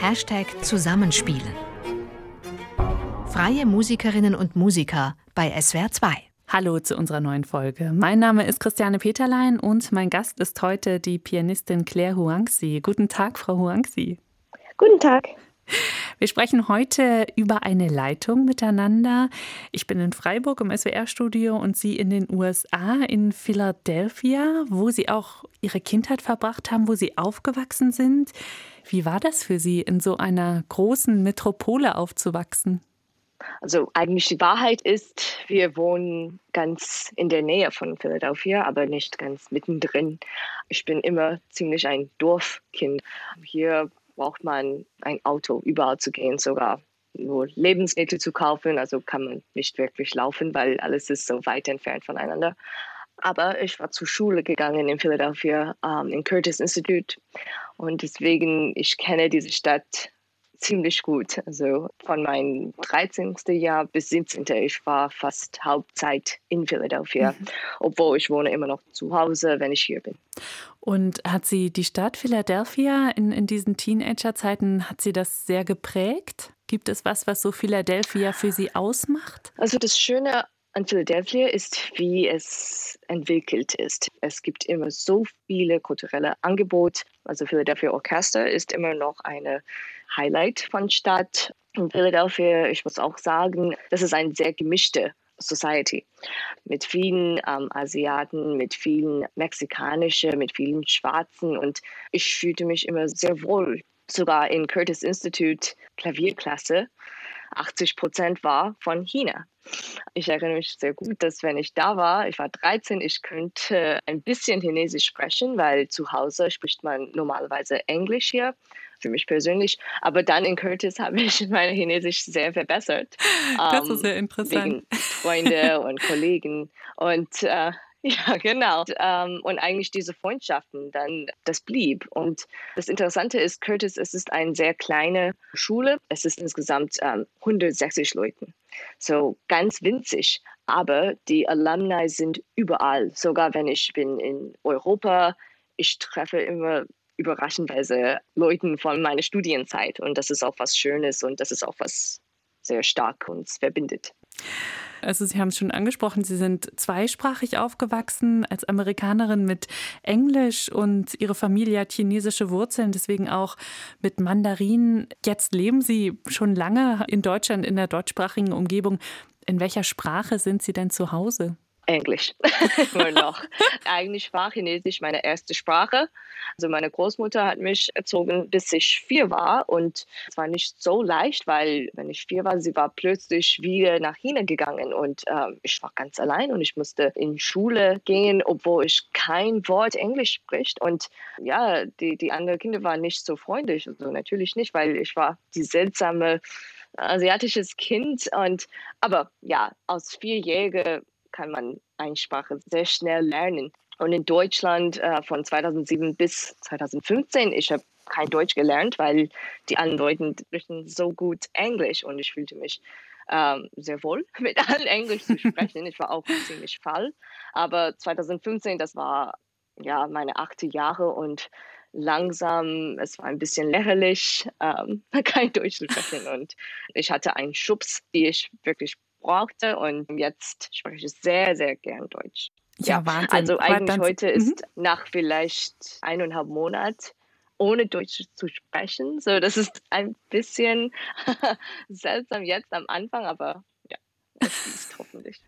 Hashtag Zusammenspielen. Freie Musikerinnen und Musiker bei SWR 2. Hallo zu unserer neuen Folge. Mein Name ist Christiane Peterlein und mein Gast ist heute die Pianistin Claire Huangxi. Guten Tag, Frau Huangxi. Guten Tag. Wir sprechen heute über eine Leitung miteinander. Ich bin in Freiburg im SWR-Studio und Sie in den USA, in Philadelphia, wo Sie auch Ihre Kindheit verbracht haben, wo Sie aufgewachsen sind. Wie war das für Sie, in so einer großen Metropole aufzuwachsen? Also eigentlich die Wahrheit ist, wir wohnen ganz in der Nähe von Philadelphia, aber nicht ganz mittendrin. Ich bin immer ziemlich ein Dorfkind. Hier braucht man ein Auto, überall zu gehen, sogar nur Lebensmittel zu kaufen. Also kann man nicht wirklich laufen, weil alles ist so weit entfernt voneinander. Aber ich war zur Schule gegangen in Philadelphia, ähm, im Curtis Institute. Und deswegen, ich kenne diese Stadt ziemlich gut. Also von meinem 13. Jahr bis 17. Ich war fast Hauptzeit in Philadelphia, mhm. obwohl ich wohne immer noch zu Hause, wenn ich hier bin. Und hat sie die Stadt Philadelphia in, in diesen Teenagerzeiten, hat sie das sehr geprägt? Gibt es was, was so Philadelphia für sie ausmacht? Also das Schöne Philadelphia ist, wie es entwickelt ist. Es gibt immer so viele kulturelle Angebote. Also Philadelphia Orchester ist immer noch eine Highlight von Stadt. In Philadelphia, ich muss auch sagen, das ist eine sehr gemischte Society mit vielen ähm, Asiaten, mit vielen Mexikanischen, mit vielen Schwarzen und ich fühlte mich immer sehr wohl. Sogar in Curtis Institute Klavierklasse 80 Prozent war von China. Ich erinnere mich sehr gut, dass wenn ich da war, ich war 13, ich könnte ein bisschen Chinesisch sprechen, weil zu Hause spricht man normalerweise Englisch hier für mich persönlich. Aber dann in Curtis habe ich meine Chinesisch sehr verbessert. Das ist sehr interessant. Wegen Freunde und Kollegen. Und äh, ja, genau. Und, ähm, und eigentlich diese Freundschaften, dann, das blieb. Und das Interessante ist, Curtis, es ist eine sehr kleine Schule. Es ist insgesamt ähm, 160 Leute. So ganz winzig. Aber die Alumni sind überall. Sogar wenn ich bin in Europa, ich treffe immer überraschenderweise Leuten von meiner Studienzeit. Und das ist auch was Schönes und das ist auch was sehr stark uns verbindet. Also Sie haben es schon angesprochen, Sie sind zweisprachig aufgewachsen als Amerikanerin mit Englisch und Ihre Familie hat chinesische Wurzeln, deswegen auch mit Mandarin. Jetzt leben Sie schon lange in Deutschland, in der deutschsprachigen Umgebung. In welcher Sprache sind Sie denn zu Hause? Englisch, nur noch. Eigentlich war Chinesisch meine erste Sprache. Also meine Großmutter hat mich erzogen, bis ich vier war. Und es war nicht so leicht, weil wenn ich vier war, sie war plötzlich wieder nach China gegangen. Und äh, ich war ganz allein und ich musste in Schule gehen, obwohl ich kein Wort Englisch spricht. Und ja, die, die anderen Kinder waren nicht so freundlich. Also natürlich nicht, weil ich war die seltsame asiatisches Kind und aber ja, als Vierjährige kann man eine Sprache sehr schnell lernen. Und in Deutschland äh, von 2007 bis 2015, ich habe kein Deutsch gelernt, weil die anderen Leute sprechen so gut Englisch und ich fühlte mich ähm, sehr wohl mit allen Englisch zu sprechen. ich war auch ziemlich faul. Aber 2015, das war ja meine achte Jahre und langsam, es war ein bisschen lächerlich, ähm, kein Deutsch zu sprechen. Und ich hatte einen Schubs, die ich wirklich brauchte und jetzt spreche ich sehr, sehr gern Deutsch. Ja, ja Wahnsinn. Also eigentlich heute mhm. ist nach vielleicht eineinhalb Monaten ohne Deutsch zu sprechen. So, das ist ein bisschen seltsam jetzt am Anfang, aber ja, es ist hoffentlich.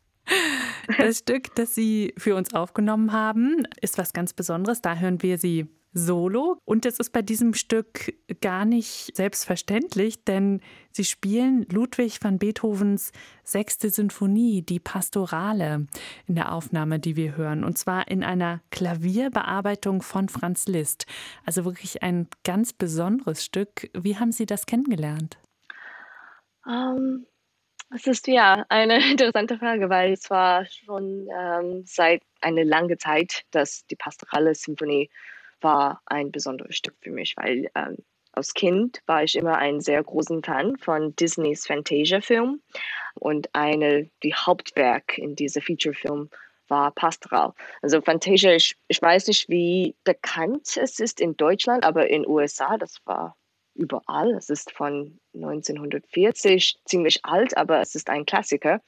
Das Stück, das Sie für uns aufgenommen haben, ist was ganz Besonderes. Da hören wir Sie solo. Und es ist bei diesem Stück gar nicht selbstverständlich, denn sie spielen Ludwig van Beethovens sechste Sinfonie, die Pastorale, in der Aufnahme, die wir hören. Und zwar in einer Klavierbearbeitung von Franz Liszt. Also wirklich ein ganz besonderes Stück. Wie haben Sie das kennengelernt? Um, ähm, es ist ja eine interessante Frage, weil es war schon ähm, seit einer langen Zeit, dass die Pastorale Symphonie war ein besonderes Stück für mich, weil ähm, als Kind war ich immer ein sehr großen Fan von Disneys Fantasia-Film und eine die Hauptwerk in diesem Feature-Film war Pastoral. Also Fantasia, ich, ich weiß nicht, wie bekannt es ist in Deutschland, aber in USA, das war überall. Es ist von 1940, ziemlich alt, aber es ist ein Klassiker.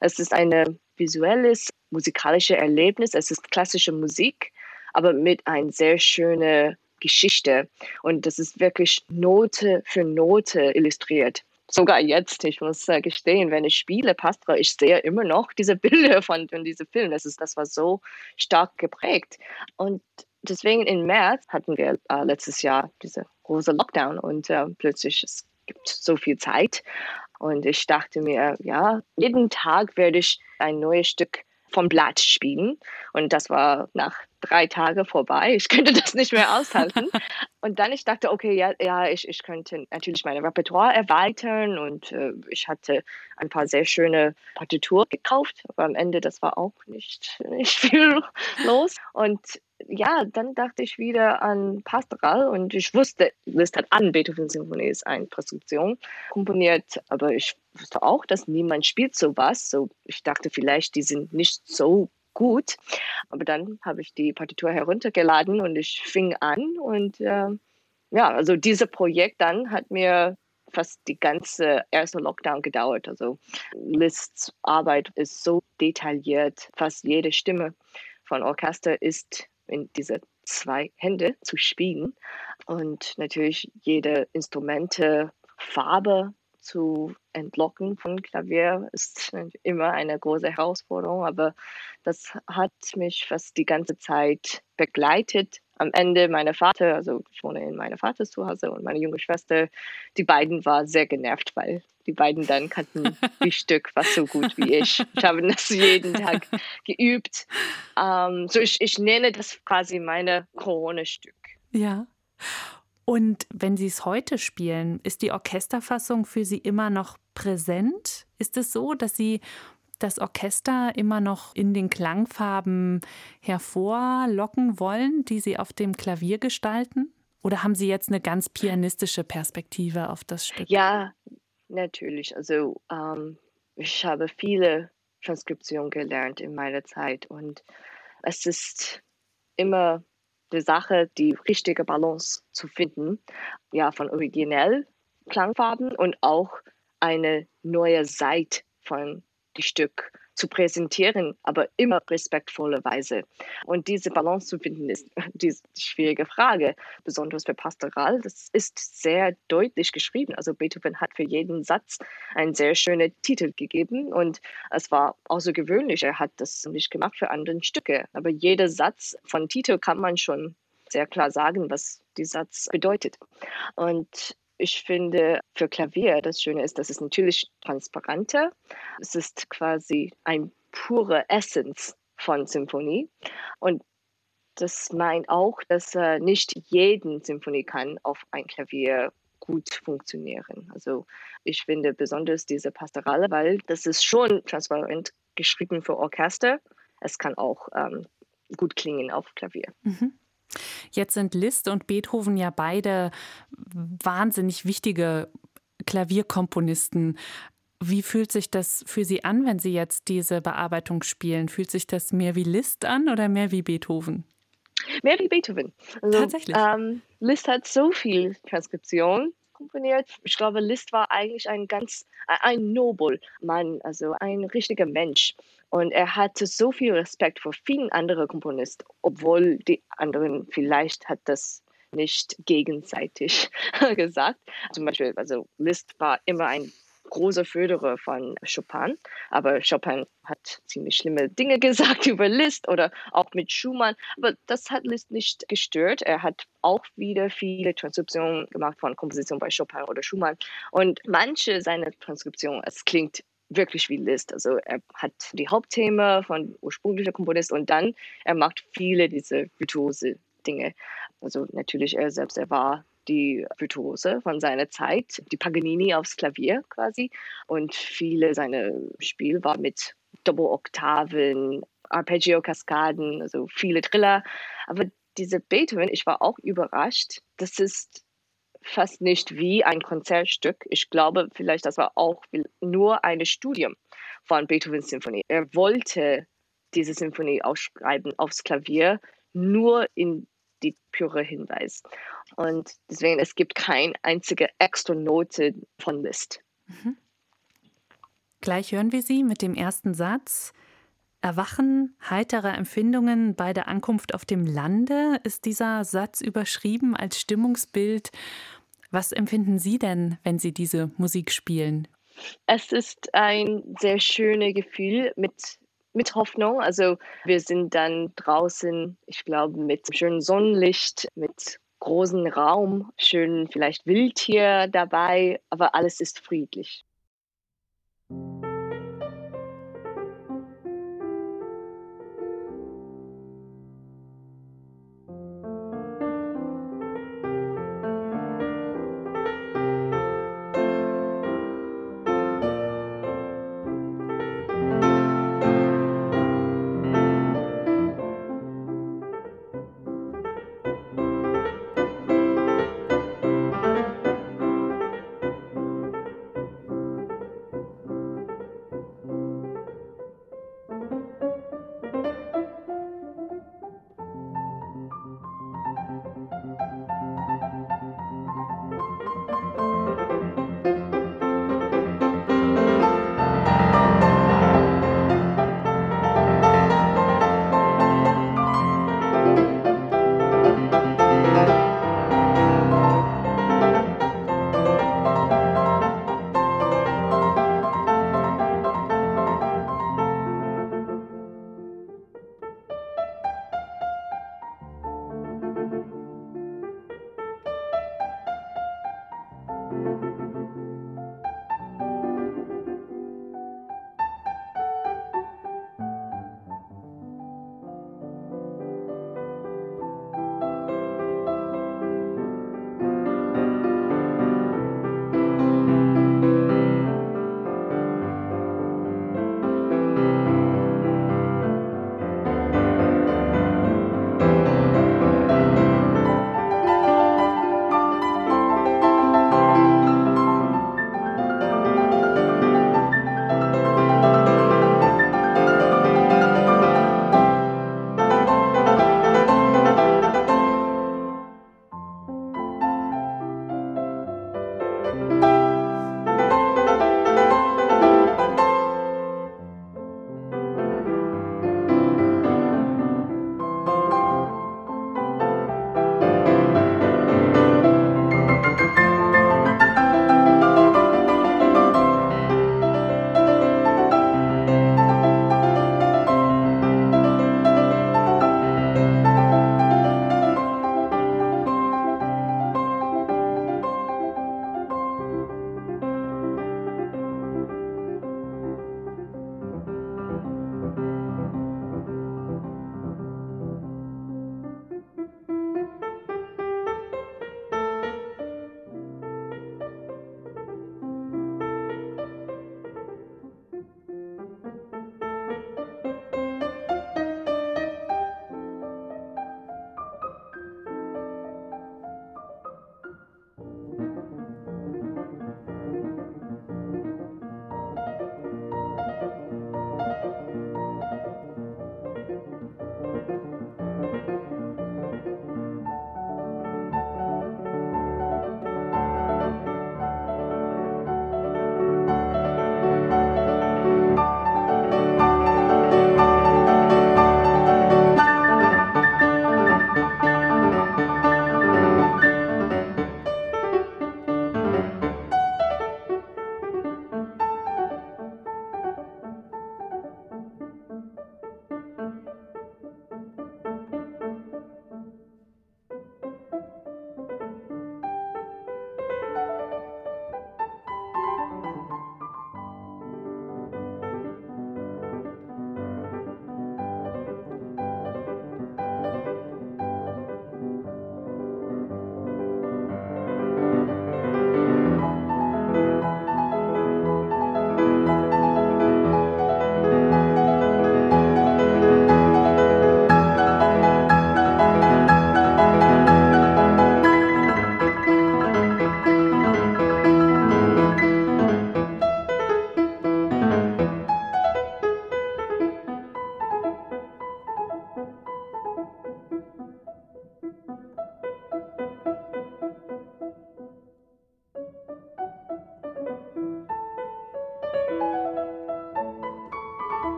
Es ist ein visuelles, musikalisches Erlebnis. Es ist klassische Musik, aber mit einer sehr schönen Geschichte. Und das ist wirklich Note für Note illustriert sogar jetzt, ich muss äh, gestehen, wenn ich spiele Pastra, ich sehe immer noch diese Bilder von, von diesem Film. Das, ist, das war so stark geprägt. Und deswegen im März hatten wir äh, letztes Jahr diese große Lockdown und äh, plötzlich es gibt so viel Zeit. Und ich dachte mir, ja, jeden Tag werde ich ein neues Stück vom Blatt spielen. Und das war nach drei Tagen vorbei. Ich könnte das nicht mehr aushalten. und dann ich dachte, okay, ja, ja ich, ich könnte natürlich mein Repertoire erweitern und äh, ich hatte ein paar sehr schöne Partituren gekauft, aber am Ende, das war auch nicht, nicht viel los. Und ja, dann dachte ich wieder an Pastoral und ich wusste, Liszt hat an Beethoven-Symphonie ist eine Präskription komponiert, aber ich wusste auch, dass niemand spielt sowas. So, ich dachte vielleicht, die sind nicht so gut. Aber dann habe ich die Partitur heruntergeladen und ich fing an und äh, ja, also dieses Projekt dann hat mir fast die ganze erste Lockdown gedauert. Also Liszt's Arbeit ist so detailliert, fast jede Stimme von Orchester ist in diese zwei Hände zu spielen und natürlich jede Instrumente, Farbe zu entlocken von Klavier ist immer eine große Herausforderung, aber das hat mich fast die ganze Zeit begleitet. Am Ende mein Vater, also ich wohne in meiner Vaters Zuhause und meine junge Schwester, die beiden waren sehr genervt, weil die beiden dann kannten die Stück fast so gut wie ich. Ich habe das jeden Tag geübt. Um, ähm, so ich, ich nenne das quasi meine Corona-Stück. Ja. Und wenn Sie es heute spielen, ist die Orchesterfassung für Sie immer noch präsent? Ist es so, dass Sie das Orchester immer noch in den Klangfarben hervorlocken wollen, die Sie auf dem Klavier gestalten? Oder haben Sie jetzt eine ganz pianistische Perspektive auf das Stück? Ja, natürlich. Also ähm, ich habe viele Transkriptionen gelernt in meiner Zeit und es ist immer die Sache, die richtige Balance zu finden, ja, von originell Klangfarben und auch eine neue Seite von die Stück zu präsentieren, aber immer respektvolle Weise. Und diese Balance zu finden, ist die schwierige Frage, besonders für Pastoral. Das ist sehr deutlich geschrieben. Also Beethoven hat für jeden Satz einen sehr schönen Titel gegeben und es war außergewöhnlich. Er hat das nicht gemacht für andere Stücke, aber jeder Satz von Titel kann man schon sehr klar sagen, was die Satz bedeutet. Und ich finde für Klavier das Schöne ist, dass es natürlich transparenter. Es ist quasi ein pure Essence von Symphonie. Und das meint auch, dass äh, nicht jeden Symphonie kann auf ein Klavier gut funktionieren. Also ich finde besonders diese Pastorale, weil das ist schon transparent geschrieben für Orchester. Es kann auch ähm, gut klingen auf Klavier. Mhm. Jetzt sind Liszt und Beethoven ja beide wahnsinnig wichtige Klavierkomponisten. Wie fühlt sich das für Sie an, wenn Sie jetzt diese Bearbeitung spielen? Fühlt sich das mehr wie Liszt an oder mehr wie Beethoven? Mehr wie Beethoven. Also, Tatsächlich. Ähm, Liszt hat so viel Transkription komponiert. Ich glaube, Liszt war eigentlich ein ganz, ein Nobelmann, also ein richtiger Mensch. Und er hatte so viel Respekt vor vielen anderen Komponisten, obwohl die anderen vielleicht hat das nicht gegenseitig gesagt. Zum Beispiel, also Liszt war immer ein großer Förderer von Chopin, aber Chopin hat ziemlich schlimme Dinge gesagt über Liszt oder auch mit Schumann, aber das hat Liszt nicht gestört. Er hat auch wieder viele Transkriptionen gemacht von Kompositionen bei Chopin oder Schumann und manche seiner Transkriptionen, es klingt wirklich wie Liszt. Also er hat die Hauptthemen von ursprünglicher Komponist und dann er macht viele diese virtuose Dinge. Also natürlich er selbst, er war die Virtuose von seiner Zeit, die Paganini aufs Klavier quasi und viele seiner Spiel war mit Doppeloktaven, Arpeggio-Kaskaden, also viele Triller. Aber diese Beethoven, ich war auch überrascht. Das ist fast nicht wie ein Konzertstück. Ich glaube, vielleicht das war auch nur ein Studium von Beethovens Symphonie. Er wollte diese Symphonie ausschreiben aufs Klavier, nur in die pure Hinweis. Und deswegen, es gibt keine einzige extra Note von Liszt. Mhm. Gleich hören wir sie mit dem ersten Satz. Erwachen heiterer Empfindungen bei der Ankunft auf dem Lande ist dieser Satz überschrieben als Stimmungsbild. Was empfinden Sie denn, wenn Sie diese Musik spielen? Es ist ein sehr schönes Gefühl mit, mit Hoffnung. Also wir sind dann draußen, ich glaube, mit schönem Sonnenlicht, mit großem Raum, schön vielleicht Wildtier dabei, aber alles ist friedlich.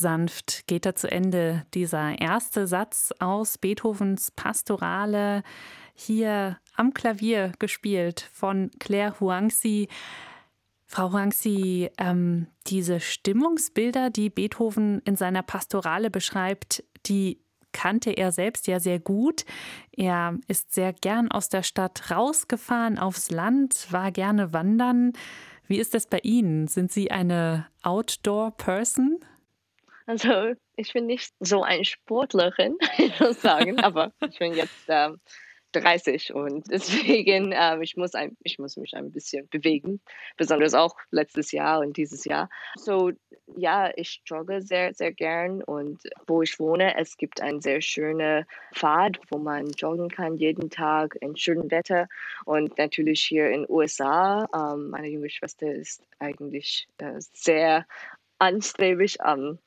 Sanft geht er zu Ende. Dieser erste Satz aus Beethovens Pastorale, hier am Klavier gespielt von Claire Huangxi. Frau Huangxi, ähm, diese Stimmungsbilder, die Beethoven in seiner Pastorale beschreibt, die kannte er selbst ja sehr gut. Er ist sehr gern aus der Stadt rausgefahren aufs Land, war gerne wandern. Wie ist das bei Ihnen? Sind Sie eine Outdoor-Person? Also, ich bin nicht so eine Sportlerin, muss sagen, aber ich bin jetzt äh, 30 und deswegen, äh, ich, muss ein, ich muss mich ein bisschen bewegen, besonders auch letztes Jahr und dieses Jahr. So, ja, ich jogge sehr, sehr gern und wo ich wohne, es gibt einen sehr schönen Pfad, wo man joggen kann jeden Tag in schönem Wetter und natürlich hier in den USA. Ähm, meine junge Schwester ist eigentlich äh, sehr anstrebig am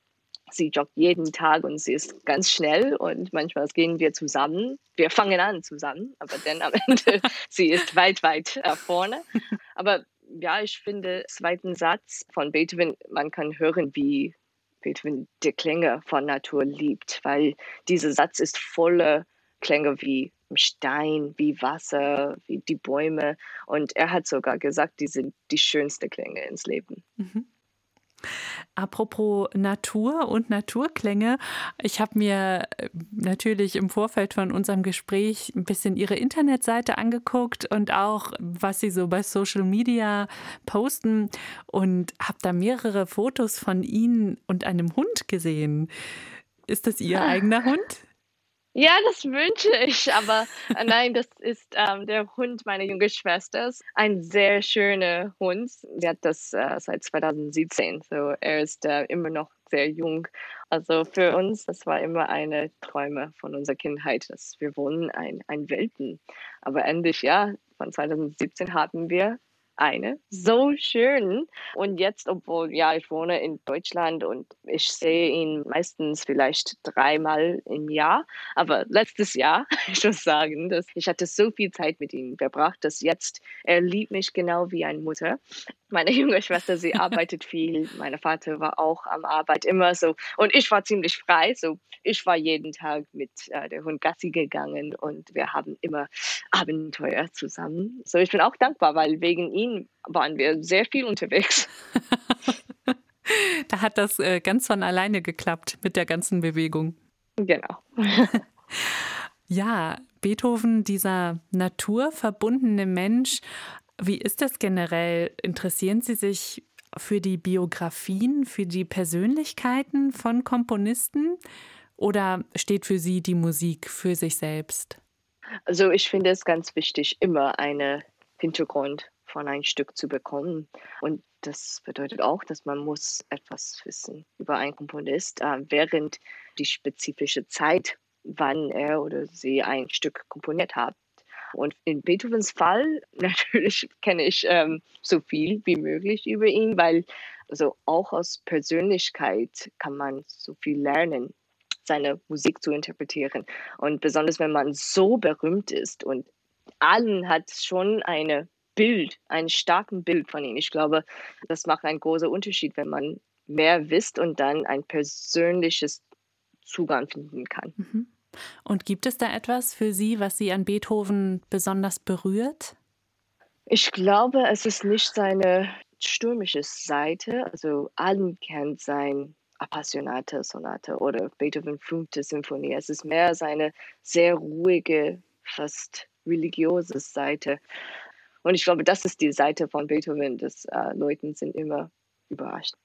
Sie joggt jeden Tag und sie ist ganz schnell und manchmal gehen wir zusammen. Wir fangen an zusammen, aber dann am Ende, sie ist weit, weit äh, vorne. Aber ja, ich finde, zweiten Satz von Beethoven, man kann hören, wie Beethoven die Klänge von Natur liebt, weil dieser Satz ist voller Klänge wie Stein, wie Wasser, wie die Bäume. Und er hat sogar gesagt, die sind die schönsten Klänge ins Leben. Mhm. Apropos Natur und Naturklänge, ich habe mir äh, natürlich im Vorfeld von unserem Gespräch ein bisschen Ihre Internetseite angeguckt und auch, was Sie so bei Social Media posten und habe da mehrere Fotos von Ihnen und einem Hund gesehen. Ist das Ihr eigener Hund? Ja, das wünsche ich, aber äh, nein, das ist ähm, der Hund meiner jungen Schwester. Ein sehr schöner Hund. Sie hat das äh, seit 2017, so er ist äh, immer noch sehr jung. Also für uns, das war immer eine Träume von unserer Kindheit, dass wir wohnen ein, ein Welten. Aber endlich, ja, von 2017 haben wir eine. So schön. Und jetzt, obwohl, ja, ich wohne in Deutschland und ich sehe ihn meistens vielleicht dreimal im Jahr. Aber letztes Jahr, ich muss sagen, dass ich hatte so viel Zeit mit ihm verbracht, dass jetzt er liebt mich genau wie eine Mutter. Meine junge Schwester, sie arbeitet viel. Mein Vater war auch am Arbeit immer so. Und ich war ziemlich frei. So, ich war jeden Tag mit äh, der Hund Gassi gegangen und wir haben immer Abenteuer zusammen. So, ich bin auch dankbar, weil wegen ihm waren wir sehr viel unterwegs. da hat das äh, ganz von alleine geklappt mit der ganzen Bewegung. Genau. ja, Beethoven, dieser naturverbundene Mensch, wie ist das generell? Interessieren Sie sich für die Biografien, für die Persönlichkeiten von Komponisten oder steht für Sie die Musik für sich selbst? Also ich finde es ganz wichtig, immer einen Hintergrund von einem Stück zu bekommen. Und das bedeutet auch, dass man muss etwas wissen über einen Komponist äh, während die spezifische Zeit, wann er oder sie ein Stück komponiert hat. Und in Beethovens Fall natürlich kenne ich ähm, so viel wie möglich über ihn, weil also auch aus Persönlichkeit kann man so viel lernen, seine Musik zu interpretieren. Und besonders wenn man so berühmt ist und allen hat schon ein Bild, ein starken Bild von ihm. Ich glaube, das macht einen großen Unterschied, wenn man mehr wisst und dann ein persönliches Zugang finden kann. Mhm. Und gibt es da etwas für Sie, was Sie an Beethoven besonders berührt? Ich glaube, es ist nicht seine stürmische Seite. Also allen kennt sein Appassionate Sonate oder Beethoven fünfte Symphonie. Es ist mehr seine sehr ruhige, fast religiöse Seite. Und ich glaube, das ist die Seite von Beethoven, dass äh, Leuten sind immer überrascht.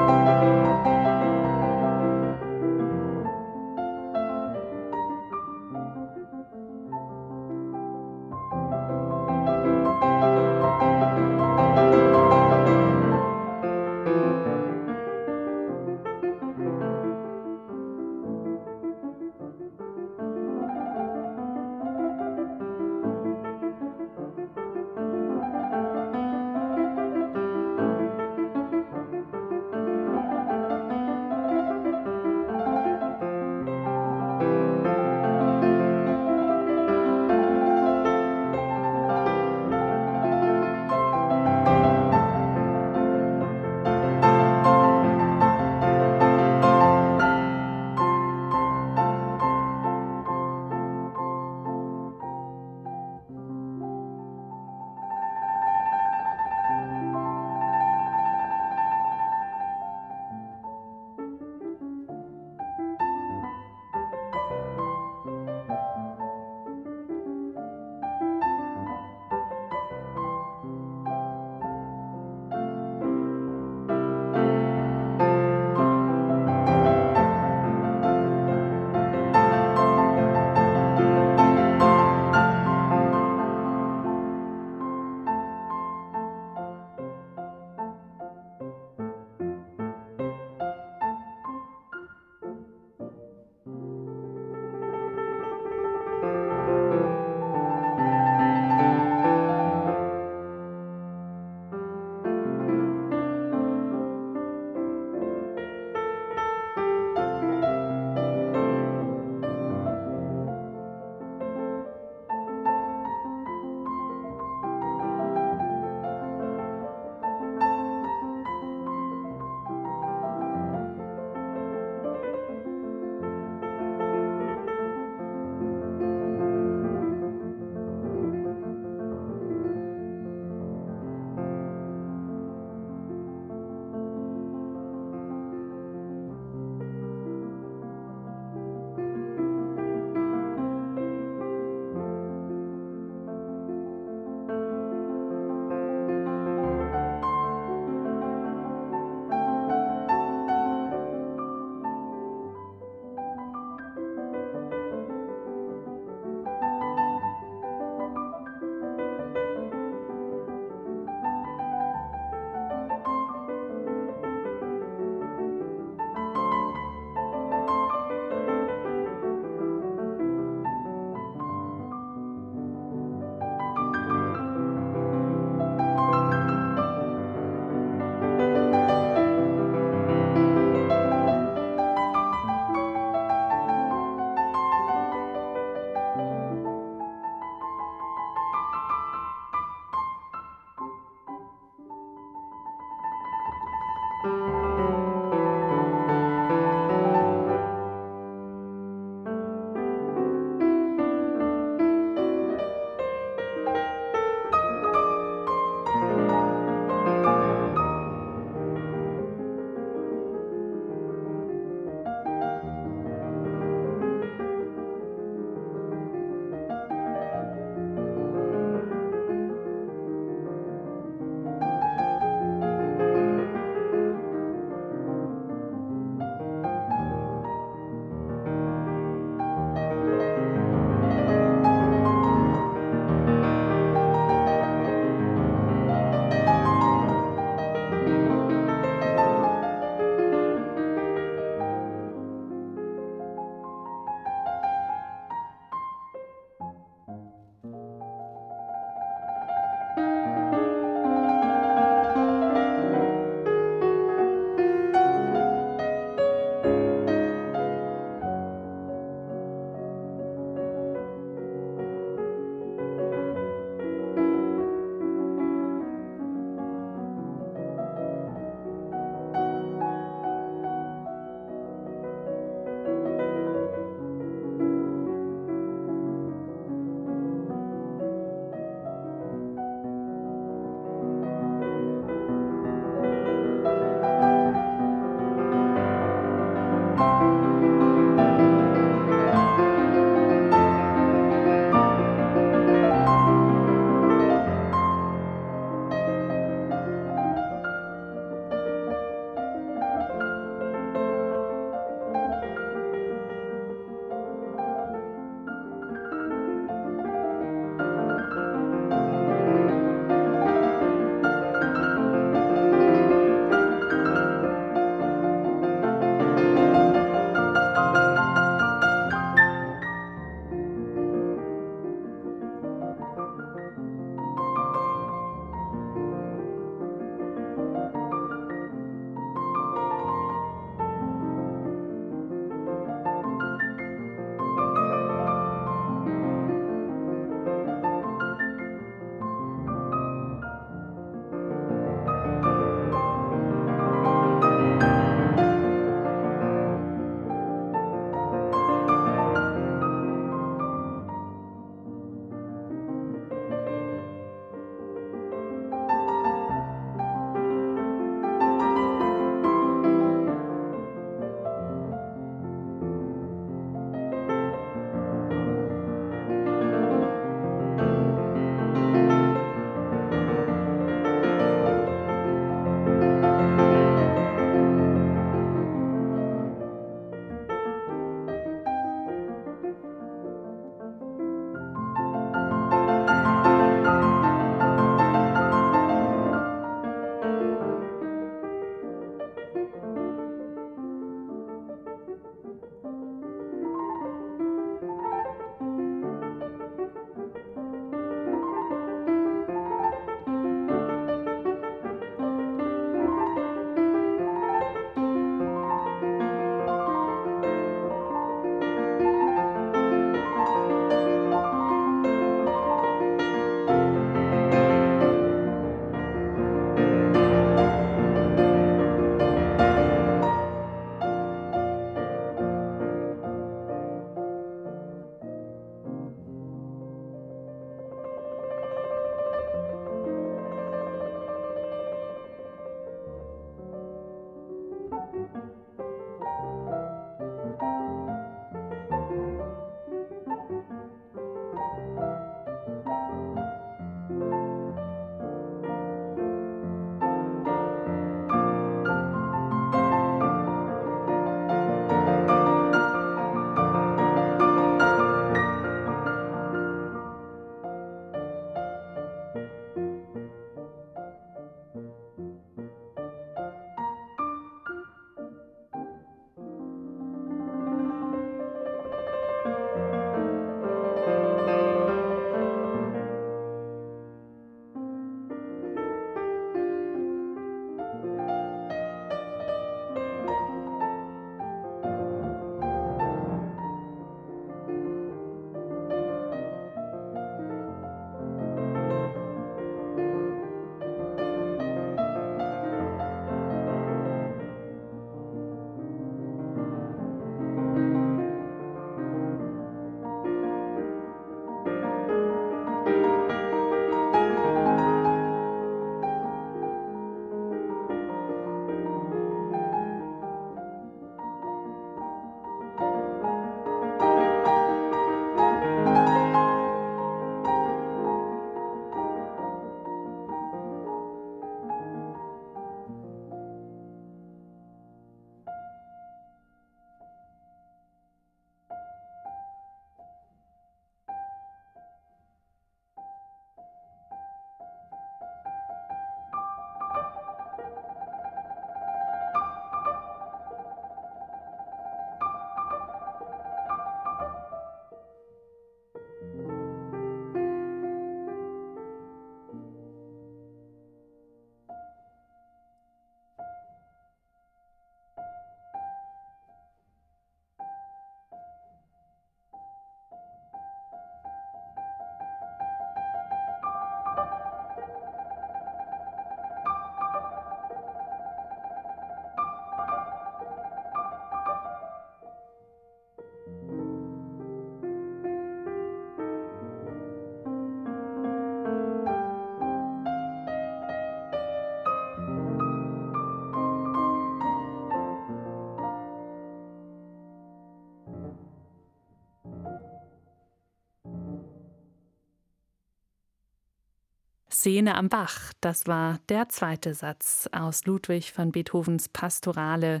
Szene am Bach, das war der zweite Satz aus Ludwig van Beethovens Pastorale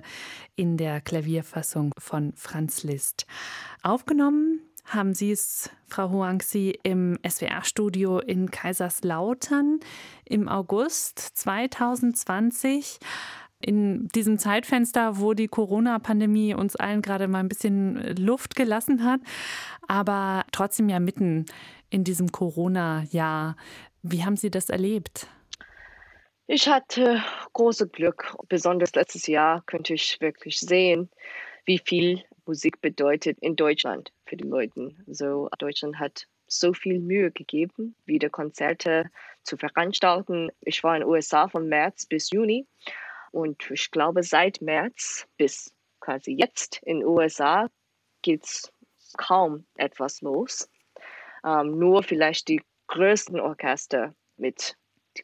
in der Klavierfassung von Franz Liszt. Aufgenommen haben Sie es, Frau Huangxi, im SWR-Studio in Kaiserslautern im August 2020 in diesem Zeitfenster, wo die Corona-Pandemie uns allen gerade mal ein bisschen Luft gelassen hat, aber trotzdem ja mitten in diesem Corona-Jahr. Wie haben Sie das erlebt? Ich hatte großes Glück. Besonders letztes Jahr könnte ich wirklich sehen, wie viel Musik bedeutet in Deutschland für die Leute. So, Deutschland hat so viel Mühe gegeben, wieder Konzerte zu veranstalten. Ich war in den USA von März bis Juni und ich glaube, seit März bis quasi jetzt in den USA geht es kaum etwas los. Ähm, nur vielleicht die größten Orchester mit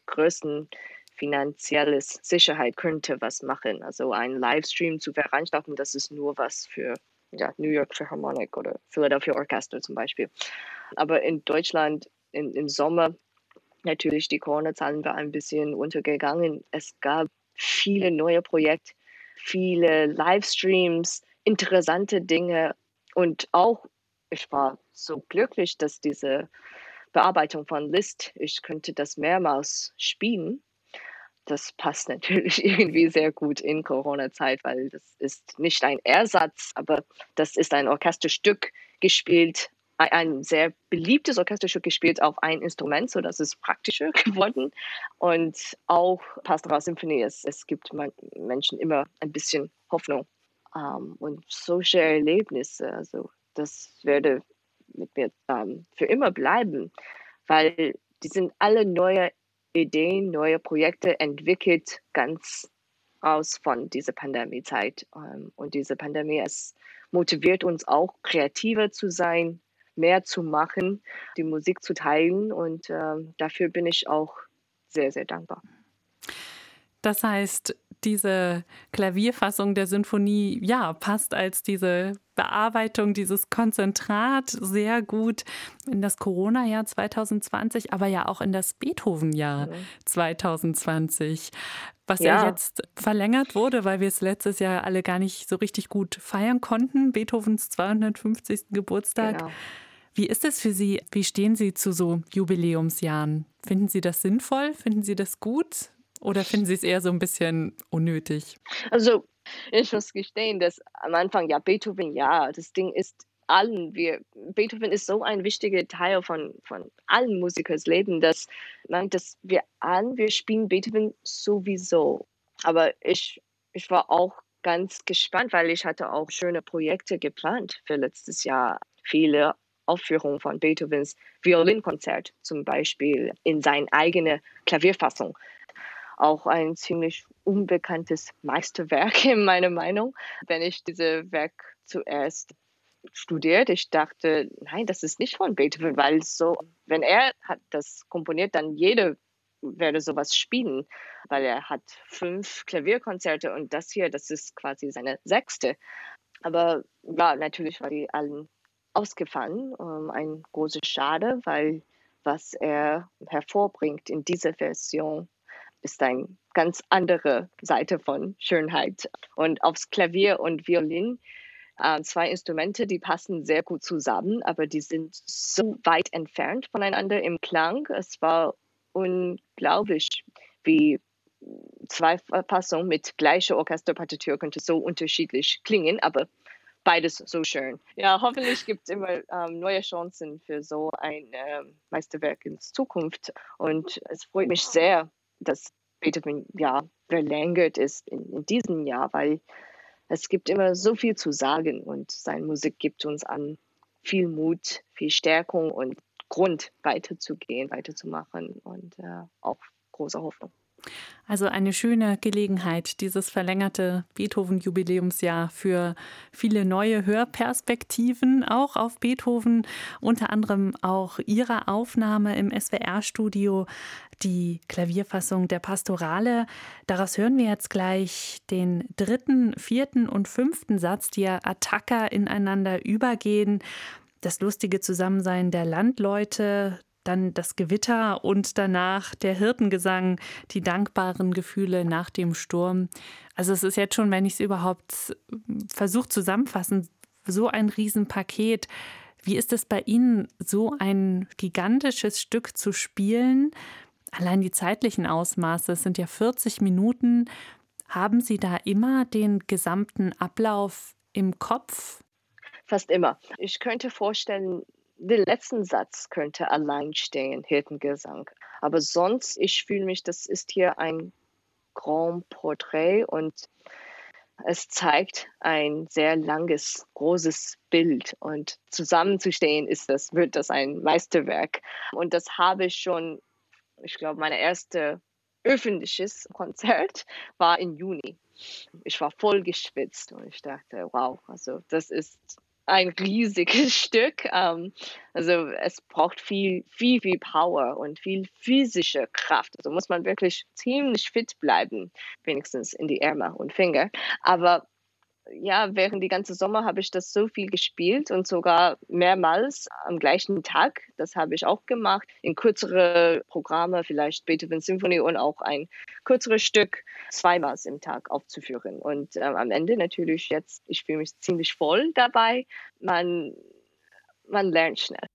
größten finanzielles Sicherheit könnte was machen. Also ein Livestream zu veranstalten, das ist nur was für ja, New York Philharmonic oder Philadelphia Orchestra zum Beispiel. Aber in Deutschland in, im Sommer natürlich die Corona-Zahlen waren ein bisschen untergegangen. Es gab viele neue Projekte, viele Livestreams, interessante Dinge und auch ich war so glücklich, dass diese Bearbeitung von List, ich könnte das mehrmals spielen. Das passt natürlich irgendwie sehr gut in Corona-Zeit, weil das ist nicht ein Ersatz, aber das ist ein Orchesterstück gespielt, ein sehr beliebtes Orchesterstück gespielt auf ein Instrument, so dass es praktischer geworden. Und auch Pastoral Symphonie, es, es gibt Menschen immer ein bisschen Hoffnung. Um, ähm, und solche Erlebnisse, also das werde mit mir ähm, für immer bleiben, weil die sind alle neue Ideen, neue Projekte entwickelt, ganz aus von dieser Pandemiezeit. Ähm, und diese Pandemie, es motiviert uns auch, kreativer zu sein, mehr zu machen, die Musik zu teilen. Und ähm, dafür bin ich auch sehr, sehr dankbar. Das heißt, diese Klavierfassung der Sinfonie, ja, passt als diese Bearbeitung, dieses Konzentrat sehr gut in das Corona-Jahr 2020, aber ja auch in das Beethoven-Jahr mhm. 2020 was ja. ja. jetzt verlängert wurde, weil wir es letztes Jahr alle gar nicht so richtig gut feiern konnten, Beethovens 250. Geburtstag. Genau. Wie ist es für Sie? Wie stehen Sie zu so Jubiläumsjahren? Finden Sie das sinnvoll? Finden Sie das gut? Oder finden Sie es eher so ein bisschen unnötig? Also, ich muss gestehen, dass am Anfang, ja, Beethoven, ja, das Ding ist allen, wir, Beethoven ist so ein wichtiger Teil von, von allen Musikers Leben, dass, man, dass wir allen, wir spielen Beethoven sowieso. Aber ich, ich war auch ganz gespannt, weil ich hatte auch schöne Projekte geplant für letztes Jahr. Viele Aufführungen von Beethovens Violinkonzert zum Beispiel in seine eigene Klavierfassung auch ein ziemlich unbekanntes Meisterwerk in meiner Meinung. Wenn ich dieses Werk zuerst studiert, ich dachte, nein, das ist nicht von Beethoven, weil so, wenn er hat das komponiert, dann jeder werde sowas spielen, weil er hat fünf Klavierkonzerte und das hier, das ist quasi seine sechste. Aber ja, natürlich war die allen ausgefallen. Ähm, ein großes Schade, weil was er hervorbringt in dieser Version ist eine ganz andere Seite von Schönheit. Und aufs Klavier und Violin, äh, zwei Instrumente, die passen sehr gut zusammen, aber die sind so weit entfernt voneinander im Klang. Es war unglaublich, wie zwei Fassungen mit gleicher Orchesterpartitur könnte so unterschiedlich klingen, aber beides so schön. Ja, hoffentlich gibt es immer ähm, neue Chancen für so ein ähm, Meisterwerk in Zukunft. Und es freut mich sehr, dass Beethoven ja verlängert ist in, in diesem Jahr, weil es gibt immer so viel zu sagen und seine Musik gibt uns an viel Mut, viel Stärkung und Grund weiterzugehen, weiterzumachen und äh, auch große Hoffnung. Also eine schöne Gelegenheit, dieses verlängerte Beethoven-Jubiläumsjahr für viele neue Hörperspektiven auch auf Beethoven, unter anderem auch Ihre Aufnahme im SWR-Studio, die Klavierfassung der Pastorale. Daraus hören wir jetzt gleich den dritten, vierten und fünften Satz, die ja Attacker ineinander übergehen. Das lustige Zusammensein der Landleute, dann das Gewitter und danach der Hirtengesang, die dankbaren Gefühle nach dem Sturm. Also es ist jetzt schon, wenn ich es überhaupt versuche zusammenfassen, so ein Riesenpaket. Wie ist es bei Ihnen, so ein gigantisches Stück zu spielen? Allein die zeitlichen Ausmaße sind ja 40 Minuten. Haben Sie da immer den gesamten Ablauf im Kopf? Fast immer. Ich könnte vorstellen, der letzte Satz könnte allein stehen, Hirtengesang. Aber sonst, ich fühle mich, das ist hier ein Grand Portrait und es zeigt ein sehr langes, großes Bild und zusammenzustehen ist das, wird das ein Meisterwerk. Und das habe ich schon, ich glaube, meine erste öffentliches Konzert war im Juni. Ich war voll geschwitzt und ich dachte, wow, also das ist ein riesiges Stück. Ähm, also es braucht viel, viel, viel Power und viel physische Kraft. Also muss man wirklich ziemlich fit bleiben, wenigstens in die Ärmel und Finger. Aber ja, während die ganze Sommer habe ich das so viel gespielt und sogar mehrmals am gleichen Tag. Das habe ich auch gemacht. In kürzere Programme, vielleicht Beethoven Symphonie und auch ein kürzeres Stück zweimal im Tag aufzuführen. Und äh, am Ende natürlich jetzt, ich fühle mich ziemlich voll dabei. Man, man lernt schnell.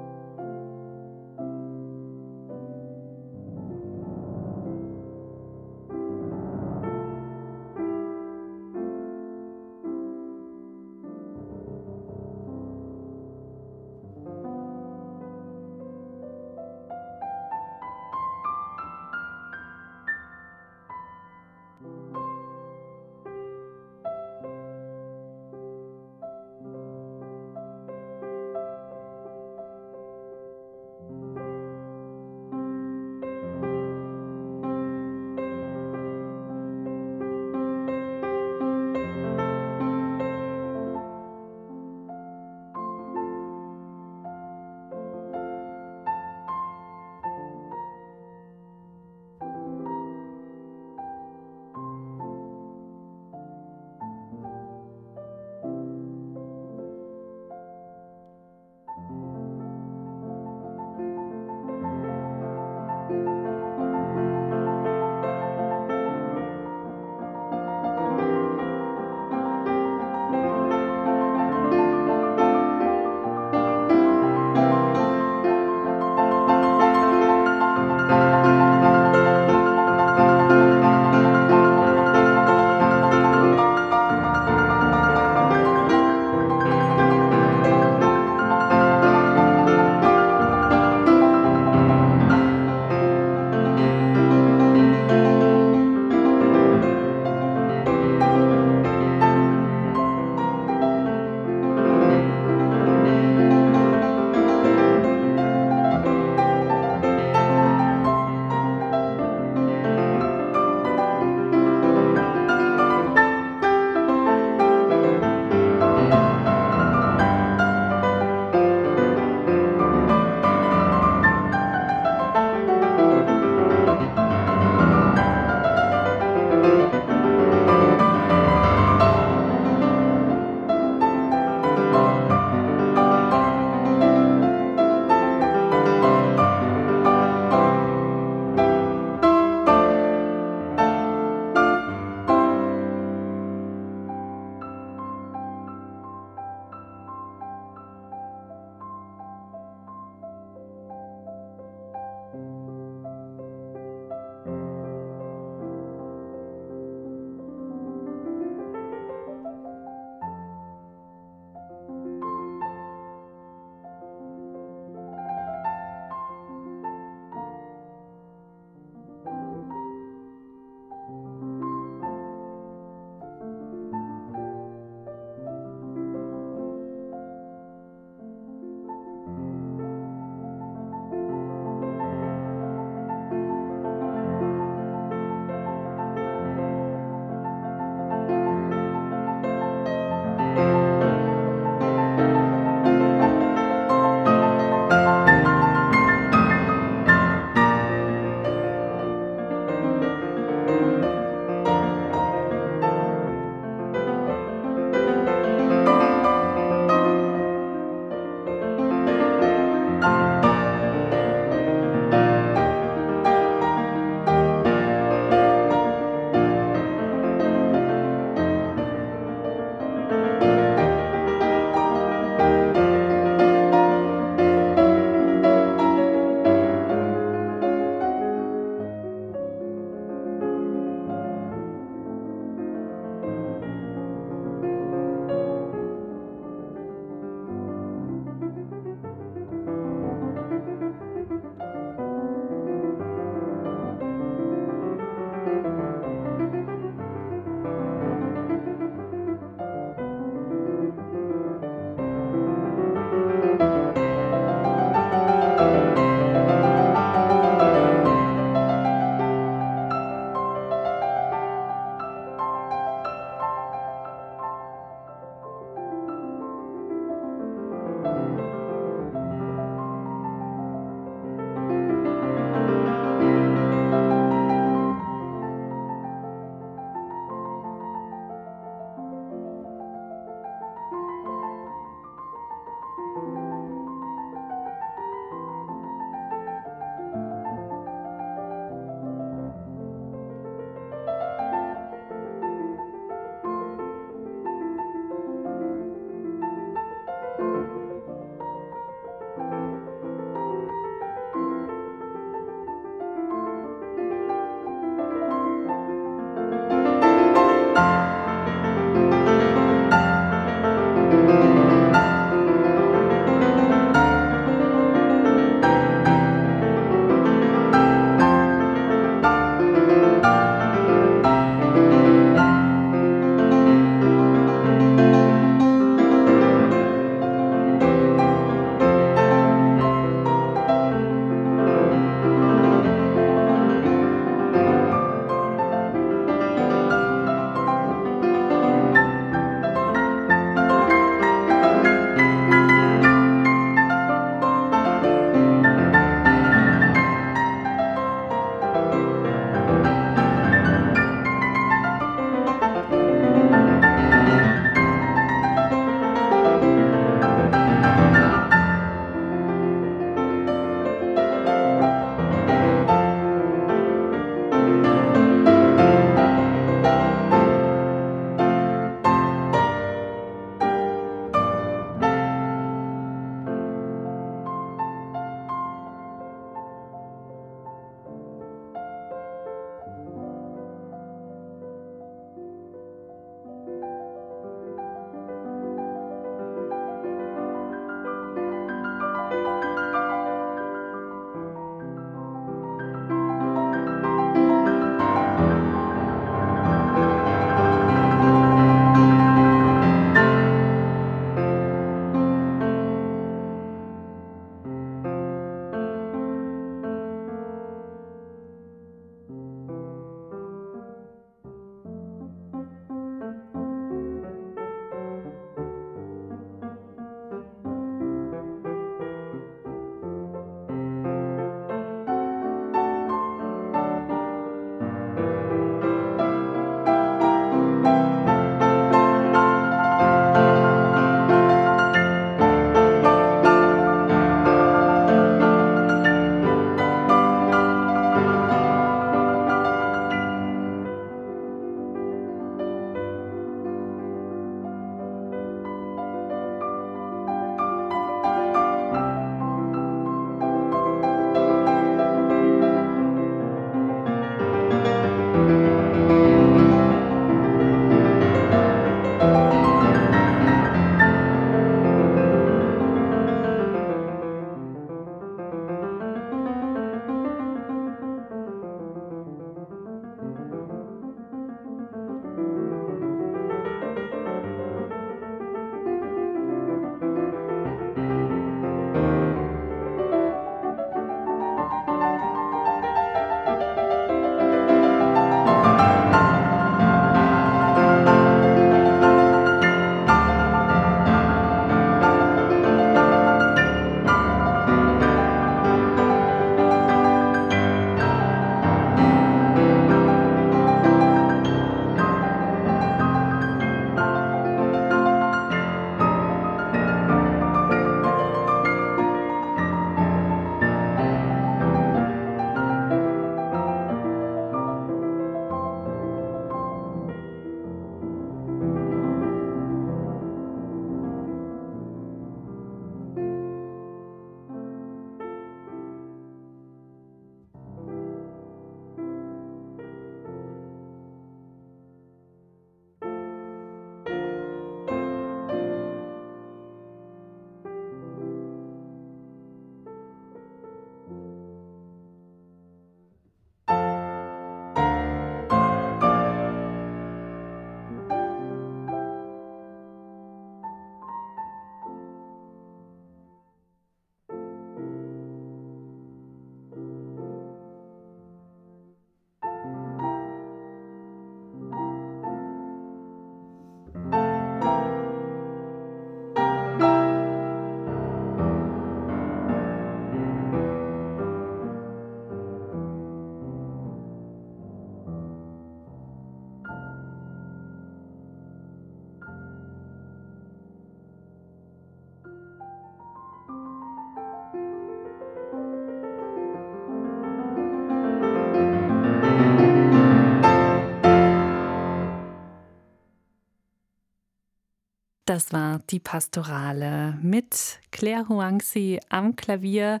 Das war die Pastorale mit Claire Huangzi am Klavier,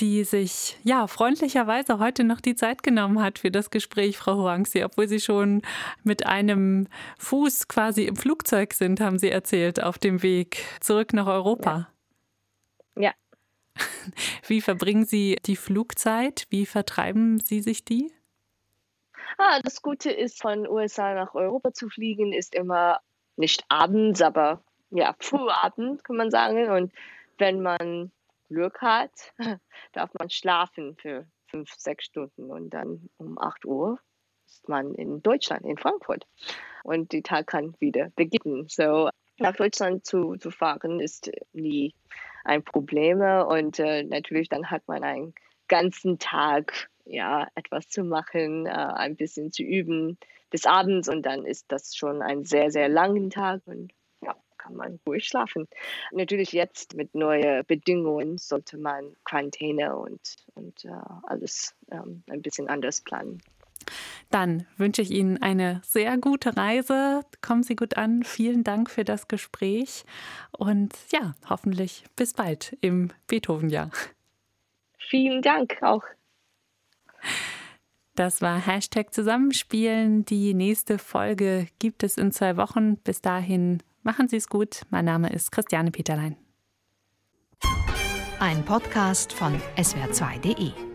die sich ja freundlicherweise heute noch die Zeit genommen hat für das Gespräch, Frau Huangzi, obwohl Sie schon mit einem Fuß quasi im Flugzeug sind, haben Sie erzählt, auf dem Weg zurück nach Europa. Ja. ja. Wie verbringen Sie die Flugzeit? Wie vertreiben Sie sich die? Ah, das Gute ist, von USA nach Europa zu fliegen, ist immer nicht abends, aber ja, Frühabend kann man sagen. Und wenn man Glück hat, darf man schlafen für fünf, sechs Stunden und dann um 8 Uhr ist man in Deutschland, in Frankfurt. Und die Tag kann wieder beginnen. So nach Deutschland zu, zu fahren ist nie ein Problem. Und äh, natürlich dann hat man einen ganzen Tag ja, etwas zu machen, äh, ein bisschen zu üben bis abends und dann ist das schon ein sehr, sehr langen Tag und ja, kann man ruhig schlafen. Natürlich jetzt mit neuen Bedingungen sollte man Quarantäne und, und äh, alles ähm, ein bisschen anders planen. Dann wünsche ich Ihnen eine sehr gute Reise. Kommen Sie gut an. Vielen Dank für das Gespräch und ja, hoffentlich bis bald im Beethoven-Jahr. Vielen Dank auch. Das war Hashtag Zusammenspielen. Die nächste Folge gibt es in zwei Wochen. Bis dahin machen Sie es gut. Mein Name ist Christiane Peterlein. Ein Podcast von swr2.de